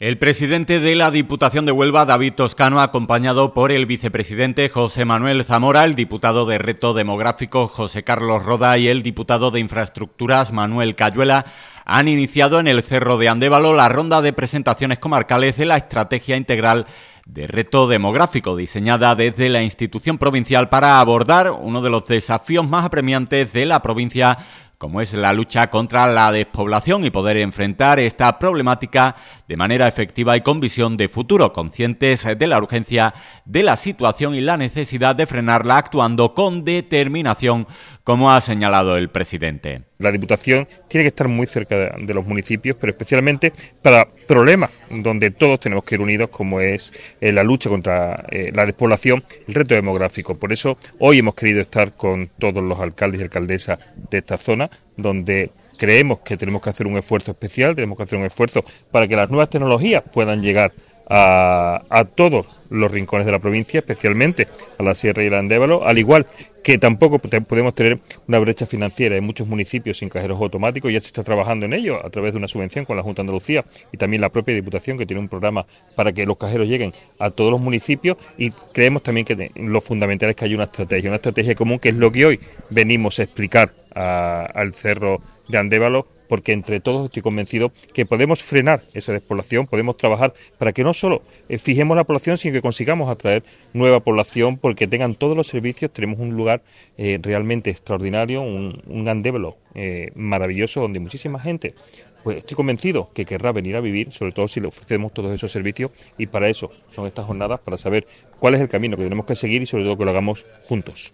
El presidente de la Diputación de Huelva, David Toscano, acompañado por el vicepresidente José Manuel Zamora, el diputado de Reto Demográfico José Carlos Roda y el diputado de Infraestructuras Manuel Cayuela, han iniciado en el Cerro de Andévalo la ronda de presentaciones comarcales de la Estrategia Integral de Reto Demográfico, diseñada desde la institución provincial para abordar uno de los desafíos más apremiantes de la provincia como es la lucha contra la despoblación y poder enfrentar esta problemática de manera efectiva y con visión de futuro, conscientes de la urgencia de la situación y la necesidad de frenarla actuando con determinación, como ha señalado el presidente. La Diputación tiene que estar muy cerca de, los municipios, pero especialmente para problemas donde todos tenemos que ir unidos, como es eh, la lucha contra eh, la despoblación, el reto demográfico. Por eso hoy hemos querido estar con todos los alcaldes y alcaldesas de esta zona, donde creemos que tenemos que hacer un esfuerzo especial, tenemos que hacer un esfuerzo para que las nuevas tecnologías puedan llegar a, todos los rincones de la provincia, especialmente a la Sierra y el Andévalo, al igual que tampoco podemos tener una brecha financiera en muchos municipios sin cajeros automáticos, ya se está trabajando en ello a través de una subvención con la Junta de Andalucía y también la propia Diputación que tiene un programa para que los cajeros lleguen a todos los municipios. Y creemos también que lo fundamental es que haya una estrategia, una estrategia común que es lo que hoy venimos a explicar al Cerro de Andévalo porque entre todos estoy convencido que podemos frenar esa despoblación, podemos trabajar para que no solo eh, fijemos la población, sino que consigamos atraer nueva población porque tengan todos los servicios. Tenemos un lugar eh, realmente extraordinario, un, un eh, maravilloso donde muchísima gente pues estoy convencido que querrá venir a vivir, sobre todo si le ofrecemos todos esos servicios y para eso son estas jornadas, para saber cuál es el camino que tenemos que seguir y sobre todo que lo hagamos juntos.